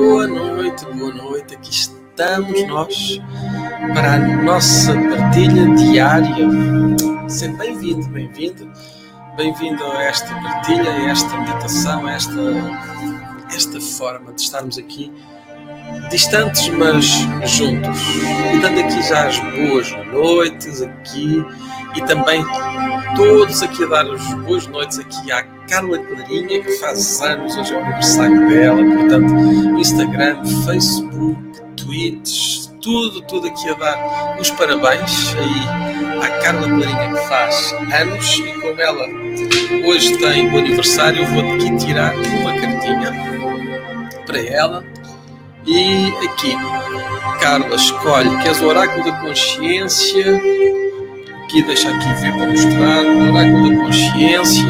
Boa noite, boa noite. Aqui estamos nós para a nossa partilha diária. Seja bem-vindo, bem-vindo, bem-vindo a esta partilha, a esta meditação, a esta, esta forma de estarmos aqui distantes, mas juntos. E dando aqui já as boas noites aqui e também todos aqui a dar as boas noites aqui à Carla Clarinha, que faz anos, hoje é o aniversário dela, portanto, Instagram, Facebook, tweets, tudo, tudo aqui a dar os parabéns aí à Carla Clarinha que faz anos e como ela hoje tem o aniversário, eu vou aqui tirar uma cartinha para ela e aqui, Carla escolhe, que és o oráculo da consciência. Aqui, deixa aqui ver para mostrar, o oráculo da consciência.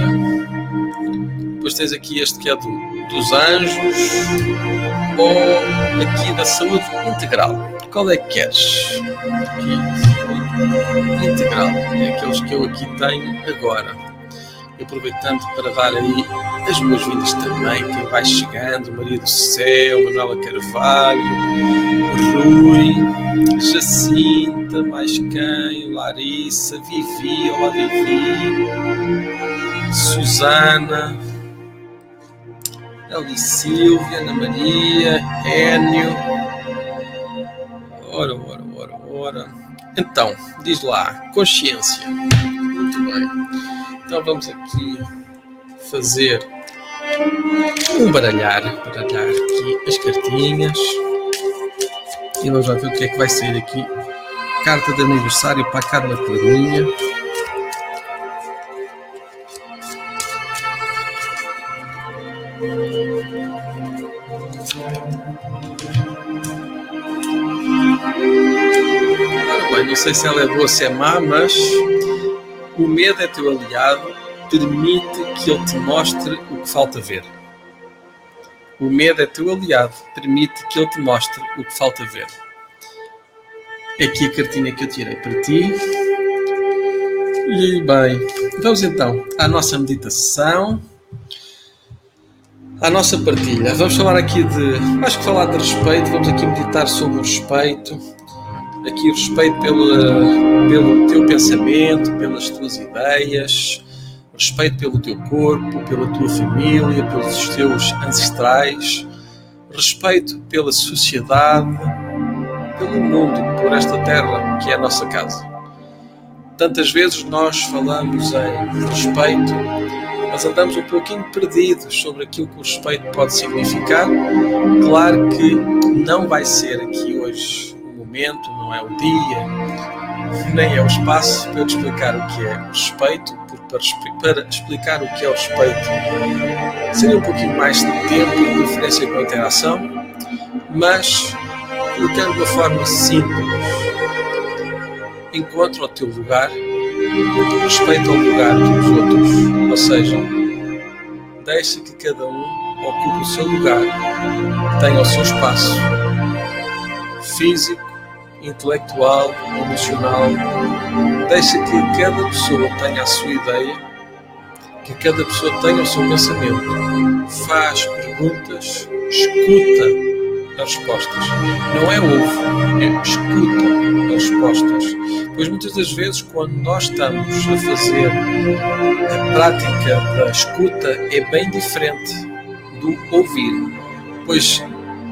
Depois tens aqui este que é do, dos anjos. Ou aqui da saúde integral. Qual é que queres? Aqui, integral. É aqueles que eu aqui tenho agora aproveitando para dar aí as boas-vindas também, quem vai chegando, Maria do Céu, Manuela Carvalho, Rui, Jacinta, mais quem, Larissa, Vivi, olá Vivi, Susana, Eli Silvia, Ana Maria, Énio, ora, ora, ora, ora. Então, diz lá, consciência. Muito bem. Então vamos aqui fazer um baralhar, baralhar aqui as cartinhas e vamos lá ver o que é que vai sair aqui. Carta de aniversário para a Carla Clarinha. bem, não sei se ela é boa ou se é má, mas o medo é teu aliado, permite que ele te mostre o que falta ver. O medo é teu aliado, permite que ele te mostre o que falta ver. Aqui a cartinha que eu tirei para ti. E bem, vamos então à nossa meditação, à nossa partilha. Vamos falar aqui de, acho que falar de respeito, vamos aqui meditar sobre o respeito, aqui respeito pelo, teu pensamento, pelas tuas ideias, respeito pelo teu corpo, pela tua família, pelos teus ancestrais, respeito pela sociedade, pelo mundo, por esta terra que é a nossa casa. Tantas vezes nós falamos em respeito, mas andamos um pouquinho perdidos sobre aquilo que o respeito pode significar. Claro que não vai ser aqui hoje momento, não é o dia, nem é o espaço para eu te explicar o que é o respeito, porque para, explicar o que é o respeito seria um pouquinho mais de tempo de referência com a interação, mas colocando de uma forma simples, encontra o teu lugar, respeita o lugar dos outros, ou seja, deixa que cada um ocupe o seu lugar, tenha o seu espaço físico, intelectual, emocional. Deixa que cada pessoa tenha a sua ideia, que cada pessoa tenha o seu pensamento. Faz perguntas, escuta as respostas. Não é ouve, é escuta as respostas. Pois muitas das vezes, quando nós estamos a fazer a prática da escuta, é bem diferente do ouvir. Pois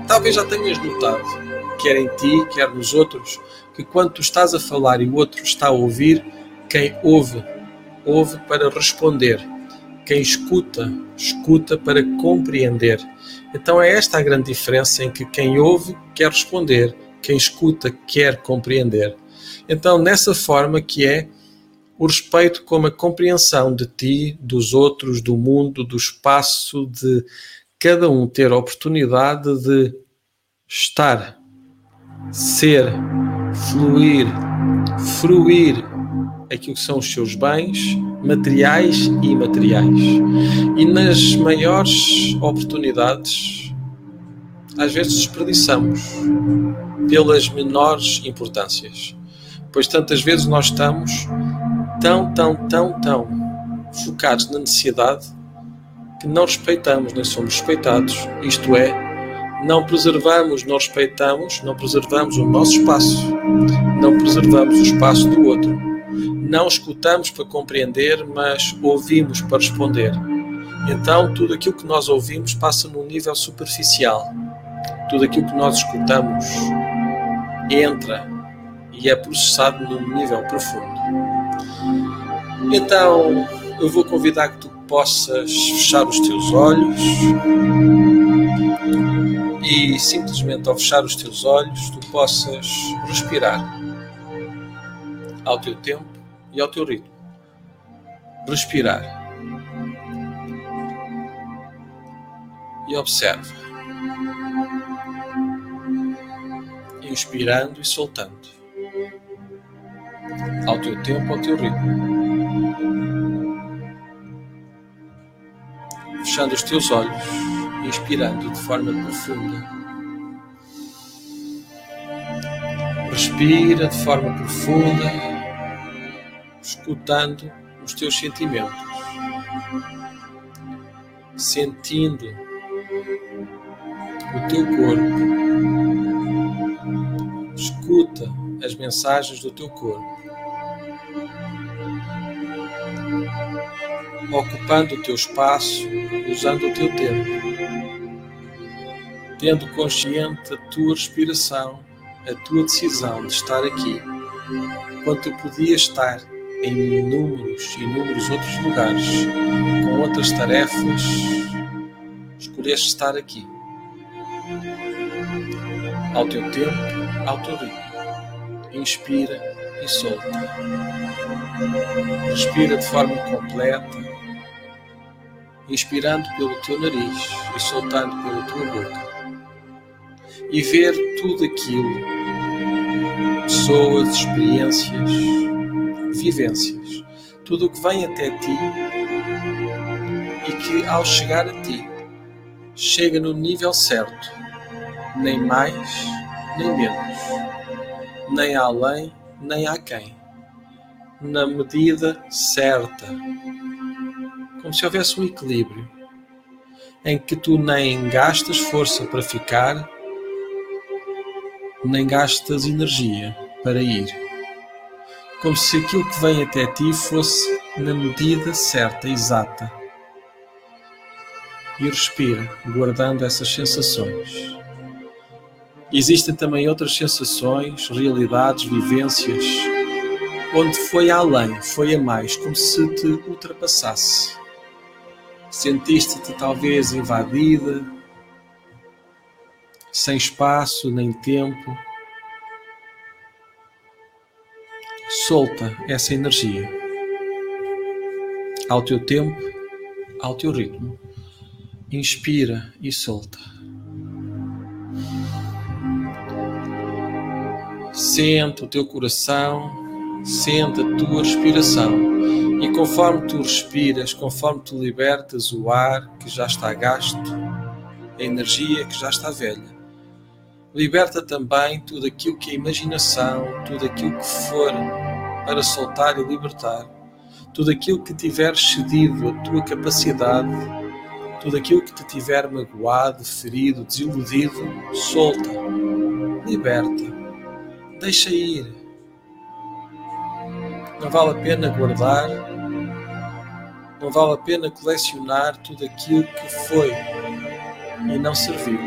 talvez já tenhas notado quer em ti, quer nos outros, que quando tu estás a falar e o outro está a ouvir, quem ouve, ouve para responder. Quem escuta, escuta para compreender. Então é esta a grande diferença em que quem ouve quer responder, quem escuta quer compreender. Então, nessa forma que é o respeito como a compreensão de ti, dos outros, do mundo, do espaço, de cada um ter a oportunidade de estar ser, fluir, fruir aquilo que são os seus bens materiais e imateriais. E nas maiores oportunidades, às vezes desperdiçamos pelas menores importâncias. Pois tantas vezes nós estamos tão, tão, tão, tão focados na necessidade que não respeitamos nem somos respeitados. Isto é, não preservamos, não respeitamos, não preservamos o nosso espaço, não preservamos o espaço do outro, não escutamos para compreender, mas ouvimos para responder. Então, tudo aquilo que nós ouvimos passa num nível superficial. Tudo aquilo que nós escutamos entra e é processado num nível profundo. Então, eu vou convidar que tu possas fechar os teus olhos e simplesmente ao fechar os teus olhos tu possas respirar ao teu tempo e ao teu ritmo. Respirar. E observa. Inspirando e soltando. Ao teu tempo, ao teu ritmo. Fechando os teus olhos, inspirando de forma profunda. Respira de forma profunda, escutando os teus sentimentos, sentindo o teu corpo. Escuta as mensagens do teu corpo. ocupando o teu espaço, usando o teu tempo, tendo consciente a tua respiração, a tua decisão de estar aqui, quando tu podias estar em inúmeros, inúmeros outros lugares, com outras tarefas, escolheste estar aqui, ao teu tempo, ao teu ritmo. Inspira e solta. Respira de forma completa inspirando pelo teu nariz e soltando pela tua boca. E ver tudo aquilo, pessoas, experiências, vivências, tudo o que vem até ti e que ao chegar a ti chega no nível certo, nem mais nem menos, nem além nem aquém, na medida certa. Como se houvesse um equilíbrio em que tu nem gastas força para ficar, nem gastas energia para ir. Como se aquilo que vem até ti fosse na medida certa, exata. E respira, guardando essas sensações. Existem também outras sensações, realidades, vivências, onde foi além, foi a mais, como se te ultrapassasse. Sentiste-te talvez invadida, sem espaço nem tempo. Solta essa energia ao teu tempo, ao teu ritmo. Inspira e solta. Senta o teu coração, senta a tua respiração e conforme tu respiras, conforme tu libertas o ar que já está gasto, a energia que já está velha, liberta também tudo aquilo que é imaginação, tudo aquilo que for para soltar e libertar, tudo aquilo que tiver cedido a tua capacidade, tudo aquilo que te tiver magoado, ferido, desiludido, solta, liberta, deixa ir não vale a pena guardar, não vale a pena colecionar tudo aquilo que foi e não serviu.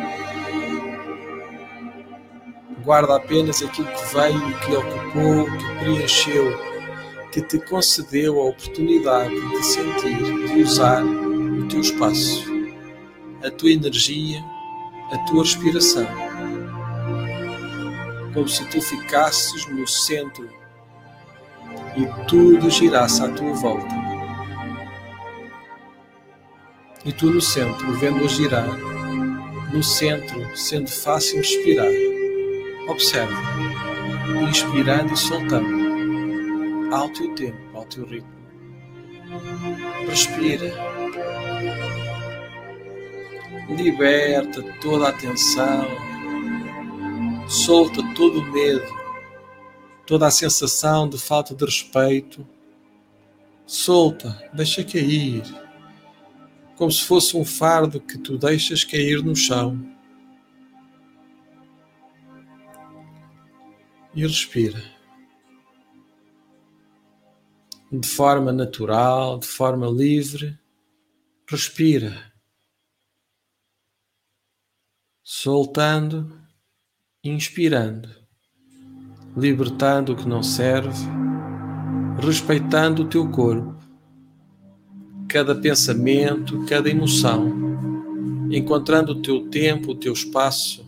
Guarda apenas aquilo que veio, que ocupou, que preencheu, que te concedeu a oportunidade de sentir, de usar o teu espaço, a tua energia, a tua respiração. Como se tu ficasses no centro e tudo girasse à tua volta. E tu no centro, vendo-a girar, no centro, sendo fácil respirar. Observa, inspirando e soltando, ao teu tempo, ao teu ritmo. Respira. Liberta toda a tensão, solta todo o medo, toda a sensação de falta de respeito. Solta, deixa cair, como se fosse um fardo que tu deixas cair no chão. E respira. De forma natural, de forma livre, respira. Soltando, inspirando, libertando o que não serve, respeitando o teu corpo, cada pensamento, cada emoção, encontrando o teu tempo, o teu espaço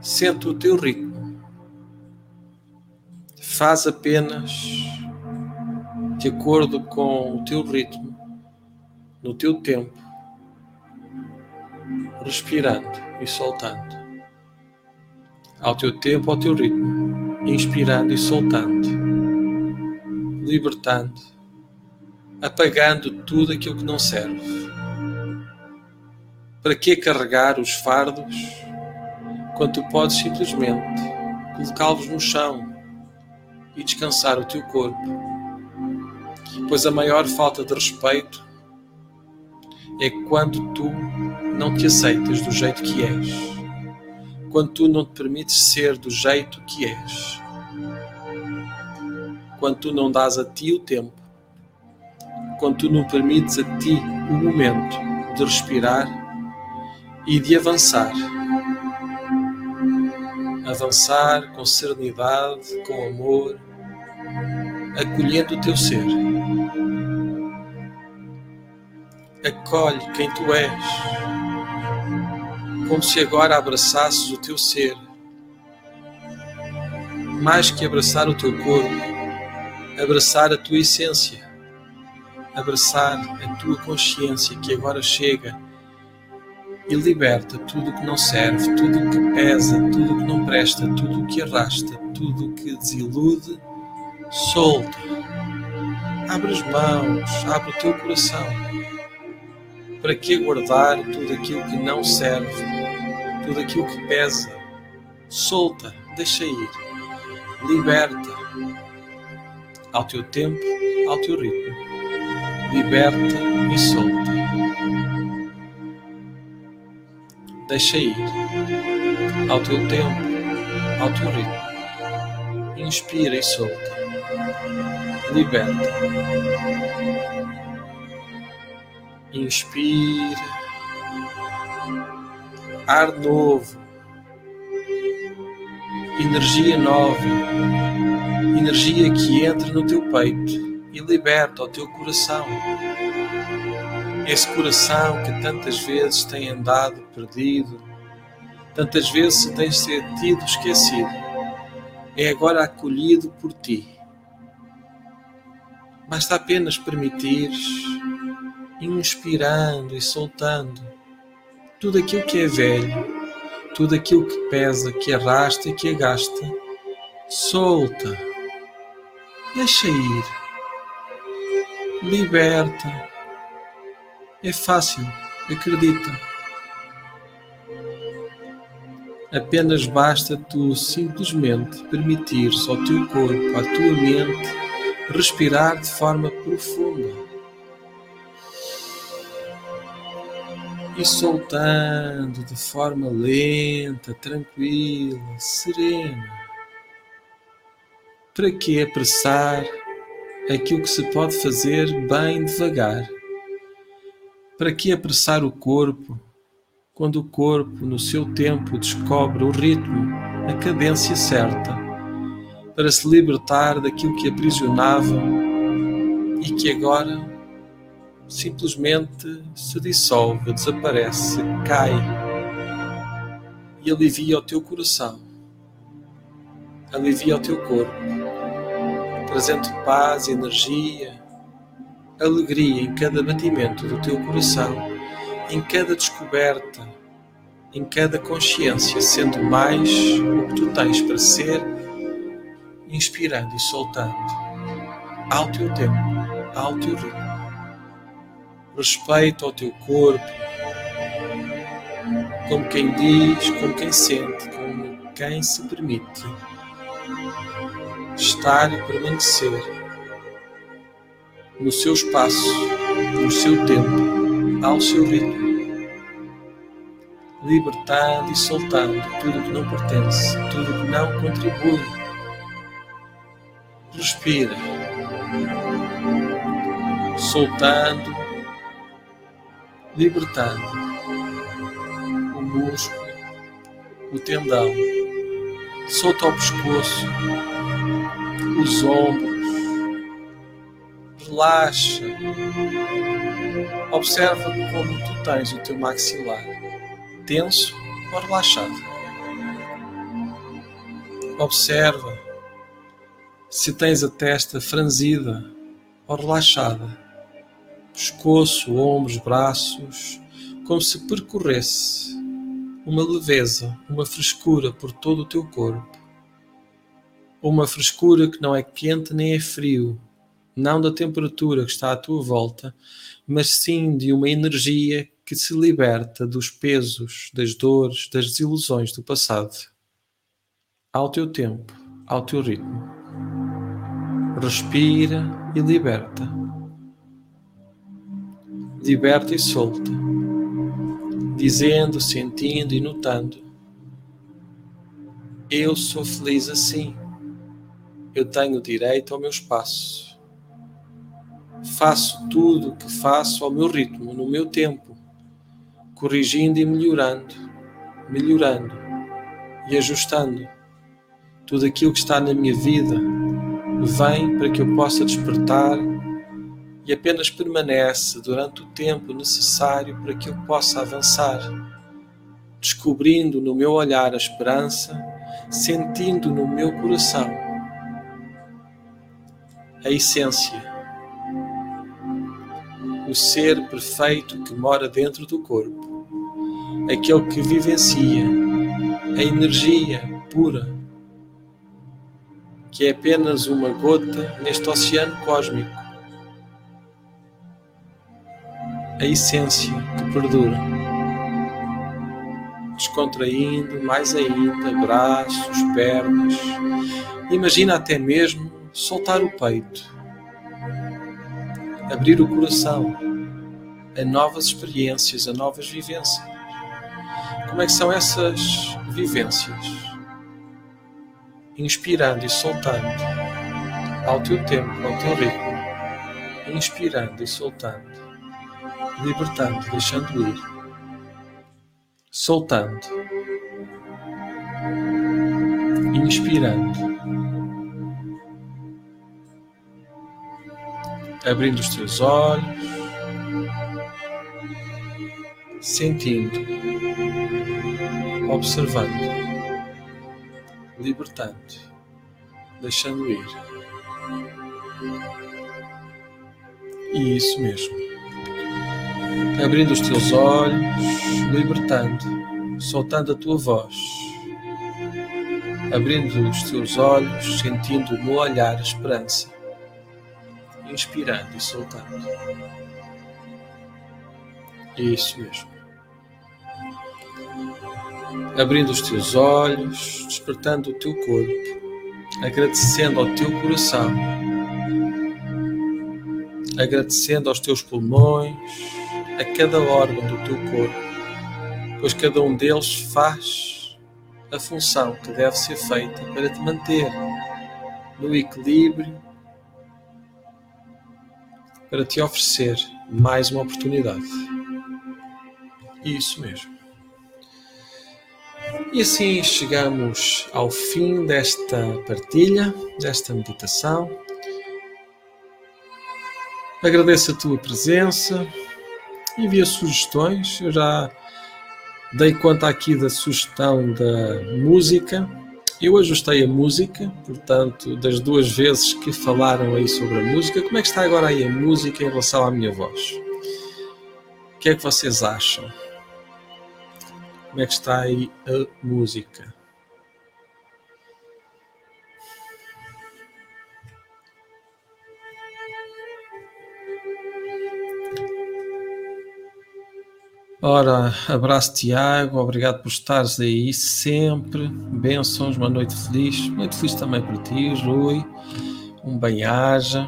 Sente o teu ritmo. Faz apenas de acordo com o teu ritmo, no teu tempo, respirando e soltando. Ao teu tempo, ao teu ritmo, inspirando e soltando, libertando, apagando tudo aquilo que não serve. Para que carregar os fardos? Quando tu podes simplesmente colocá-los no chão e descansar o teu corpo. Pois a maior falta de respeito é quando tu não te aceitas do jeito que és, quando tu não te permites ser do jeito que és, quando tu não dás a ti o tempo, quando tu não permites a ti o momento de respirar e de avançar avançar com serenidade, com amor, acolhendo o teu ser. Acolhe quem tu és, como se agora abraçasses o teu ser. Mais que abraçar o teu corpo, abraçar a tua essência, abraçar a tua consciência que agora chega e liberta tudo o que não serve, tudo o que pesa, tudo o que não presta, tudo o que arrasta, tudo o que desilude, solta. Abre as mãos, abre o teu coração. Para que guardar tudo aquilo que não serve, tudo aquilo que pesa? Solta, deixa ir, liberta. Ao teu tempo, ao teu ritmo. Liberta e solta. Deixa ir, ao teu tempo, ao teu ritmo. Inspira e solta. Liberta. Inspira. Ar novo. Energia nova. Energia que entra no teu peito e liberta o teu coração esse coração que tantas vezes tem andado perdido, tantas vezes tem sentido esquecido, é agora acolhido por ti. Basta apenas permitires, inspirando e soltando tudo aquilo que é velho, tudo aquilo que pesa, que arrasta e que agasta. Solta, deixa ir, liberta é fácil, acredita. Apenas basta tu simplesmente permitir ao teu corpo, à tua mente, respirar de forma profunda. E soltando de forma lenta, tranquila, serena. Para que apressar aquilo que se pode fazer bem devagar? Para que apressar o corpo, quando o corpo, no seu tempo, descobre o ritmo, a cadência certa, para se libertar daquilo que aprisionava e que agora simplesmente se dissolve, desaparece, cai e alivia o teu coração, alivia o teu corpo, trazendo paz, energia, alegria em cada batimento do teu coração, em cada descoberta, em cada consciência, sendo mais o que tu tens para ser, inspirando e soltando, ao teu tempo, ao teu ritmo. Respeito ao teu corpo, como quem diz, como quem sente, como quem se permite estar e permanecer no seu espaço, no seu tempo, ao seu ritmo. libertando e soltando tudo que não pertence, tudo que não contribui. Respira, soltando, libertando o músculo, o tendão, solta o pescoço, os ombros, relaxa. Observa como tu tens o teu maxilar tenso ou relaxado. Observa se tens a testa franzida ou relaxada, pescoço, ombros, braços, como se percorresse uma leveza, uma frescura por todo o teu corpo. Uma frescura que não é quente nem é frio, não da temperatura que está à tua volta, mas sim de uma energia que se liberta dos pesos, das dores, das desilusões do passado. Ao teu tempo, ao teu ritmo. Respira e liberta. Liberta e solta, dizendo, sentindo e notando: Eu sou feliz assim. Eu tenho direito ao meu espaço. Faço tudo o que faço ao meu ritmo, no meu tempo corrigindo e melhorando, melhorando e ajustando. Tudo aquilo que está na minha vida vem para que eu possa despertar e apenas permanece durante o tempo necessário para que eu possa avançar, descobrindo no meu olhar a esperança, sentindo no meu coração a essência o ser perfeito que mora dentro do corpo. Aquele que vivencia a energia pura, que é apenas uma gota neste oceano cósmico, a essência que perdura. Descontraindo mais ainda braços, pernas, imagina até mesmo soltar o peito, abrir o coração a novas experiências, a novas vivências. Como é que são essas vivências? Inspirando e soltando ao teu tempo, ao teu ritmo. Inspirando e soltando. Libertando, deixando ir. Soltando. Inspirando. Abrindo os teus olhos. Sentindo observando, libertando, deixando ir. E isso mesmo. Abrindo os teus olhos, libertando, soltando a tua voz. Abrindo os teus olhos, sentindo no olhar a esperança. Inspirando e soltando. Isso mesmo abrindo os teus olhos, despertando o teu corpo, agradecendo ao teu coração, agradecendo aos teus pulmões, a cada órgão do teu corpo, pois cada um deles faz a função que deve ser feita para te manter no equilíbrio, para te oferecer mais uma oportunidade. Isso mesmo. E assim chegamos ao fim desta partilha, desta meditação. Agradeço a tua presença, envia sugestões. Eu já dei conta aqui da sugestão da música. Eu ajustei a música, portanto, das duas vezes que falaram aí sobre a música. Como é que está agora aí a música em relação à minha voz? O que é que vocês acham? Como é que está aí a música? Ora, abraço Tiago, obrigado por estares aí sempre. Bênçãos, uma noite feliz. Noite feliz também para ti, Rui. Um bem-aja.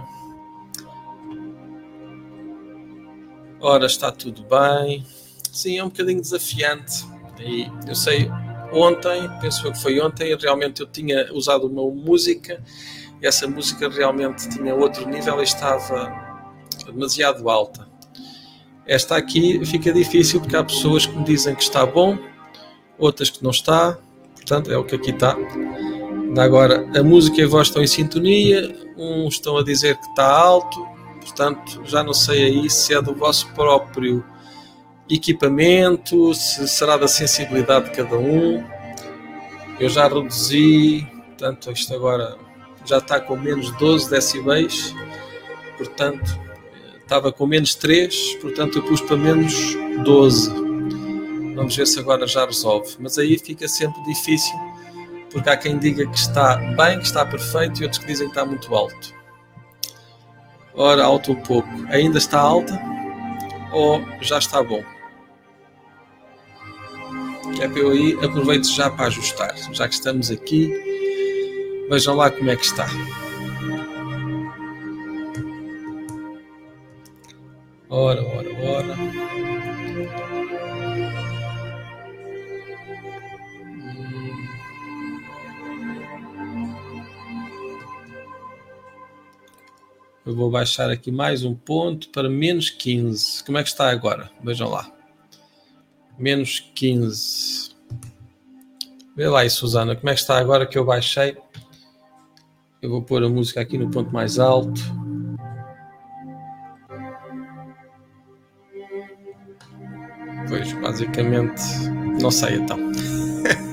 Ora, está tudo bem. Sim, é um bocadinho desafiante E eu sei, ontem, penso que foi ontem, realmente eu tinha usado uma música e essa música realmente tinha outro nível e estava demasiado alta. Esta aqui fica difícil porque há pessoas que me dizem que está bom, outras que não está, portanto é o que aqui está. Agora, a música e a voz estão em sintonia, uns estão a dizer que está alto, portanto já não sei aí se é do vosso próprio equipamento, se será da sensibilidade de cada um. Eu já reduzi, portanto, isto agora já está com menos 12 decibéis, portanto, estava com menos 3, portanto, eu pus para menos 12. Vamos ver se agora já resolve. Mas aí fica sempre difícil, porque há quem diga que está bem, que está perfeito, e outros que dizem que está muito alto. Ora, alto um pouco. Ainda está alta? Ou já está bom? que é para eu aí aproveito já para ajustar, já que estamos aqui, vejam lá como é que está. Ora, ora, ora. Hum. Eu vou baixar aqui mais um ponto para menos 15. Como é que está agora? Vejam lá menos 15. Vê lá aí, Susana, como é que está agora que eu baixei? Eu vou pôr a música aqui no ponto mais alto. Pois, basicamente, não sei então.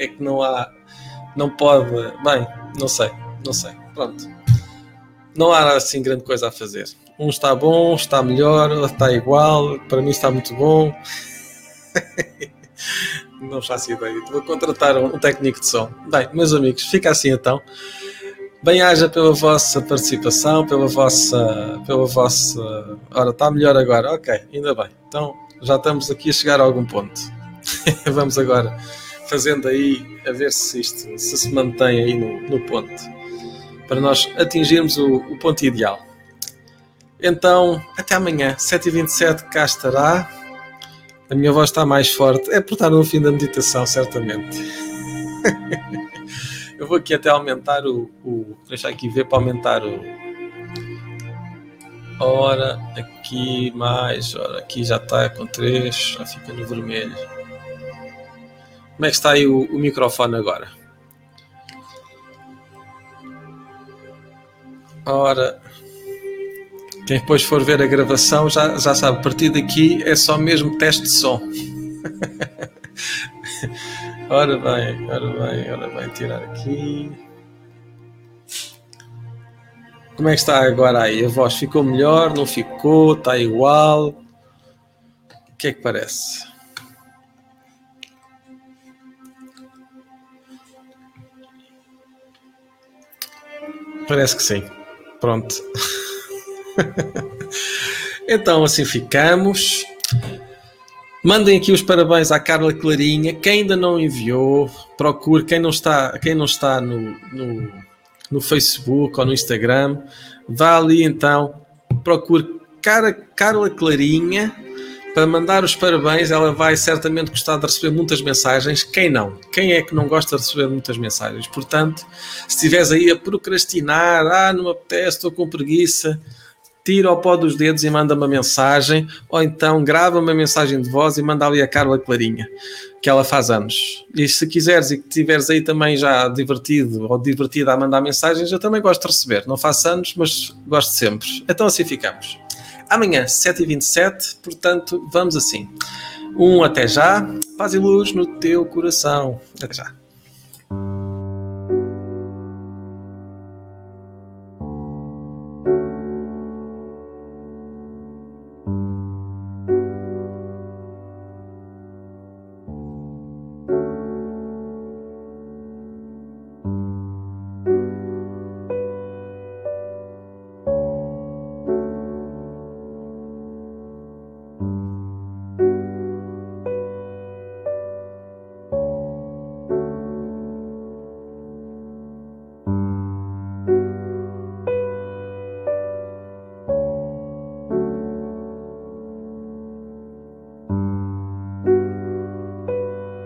é que não há, não pode, bem, não sei, não sei, pronto. Não há assim grande coisa a fazer. Um está bom, está melhor, está igual, para mim está muito bom. não faço ideia. Vou contratar um, técnico de som. Bem, meus amigos, fica assim então. Bem-haja pela vossa participação, pela vossa. pela vossa. Ora, está melhor agora. Ok, ainda bem. Então já estamos aqui a chegar a algum ponto. Vamos agora fazendo aí a ver se isto se, se mantém aí no, no ponto. Para nós atingirmos o, o ponto ideal. Então, até amanhã, 7h27, cá estará. A minha voz está mais forte. É por estar no fim da meditação, certamente. Eu vou aqui até aumentar o, o. Deixa aqui ver para aumentar o. Ora, aqui mais. Ora, aqui já está com 3, já fica no vermelho. Como é que está aí o, o microfone agora? Ora, quem depois for ver a gravação já, já sabe, a partir daqui é só mesmo teste de som. ora bem, ora bem, ora bem, tirar aqui. Como é que está agora aí? A voz ficou melhor? Não ficou? Está igual? O que é que parece? Parece que sim. Pronto. então, assim ficamos. Mandem aqui os parabéns à Carla Clarinha. Quem ainda não enviou, procure. Quem não está, quem não está no, no, no Facebook ou no Instagram, vá ali então, procure Cara, Carla Clarinha para mandar os parabéns. Ela vai certamente gostar de receber muitas mensagens. Quem não? Quem é que não gosta de receber muitas mensagens? Portanto, se estiveres aí a procrastinar, ah, não me apetece, estou com preguiça tira o pó dos dedos e manda uma mensagem, ou então grava uma mensagem de voz e manda ali a Carla Clarinha, que ela faz anos. E se quiseres e que estiveres aí também já divertido ou divertida a mandar mensagens, eu também gosto de receber. Não faço anos, mas gosto sempre. Então assim ficamos. Amanhã, 7h27, portanto, vamos assim. Um até já, paz e luz no teu coração. Até já.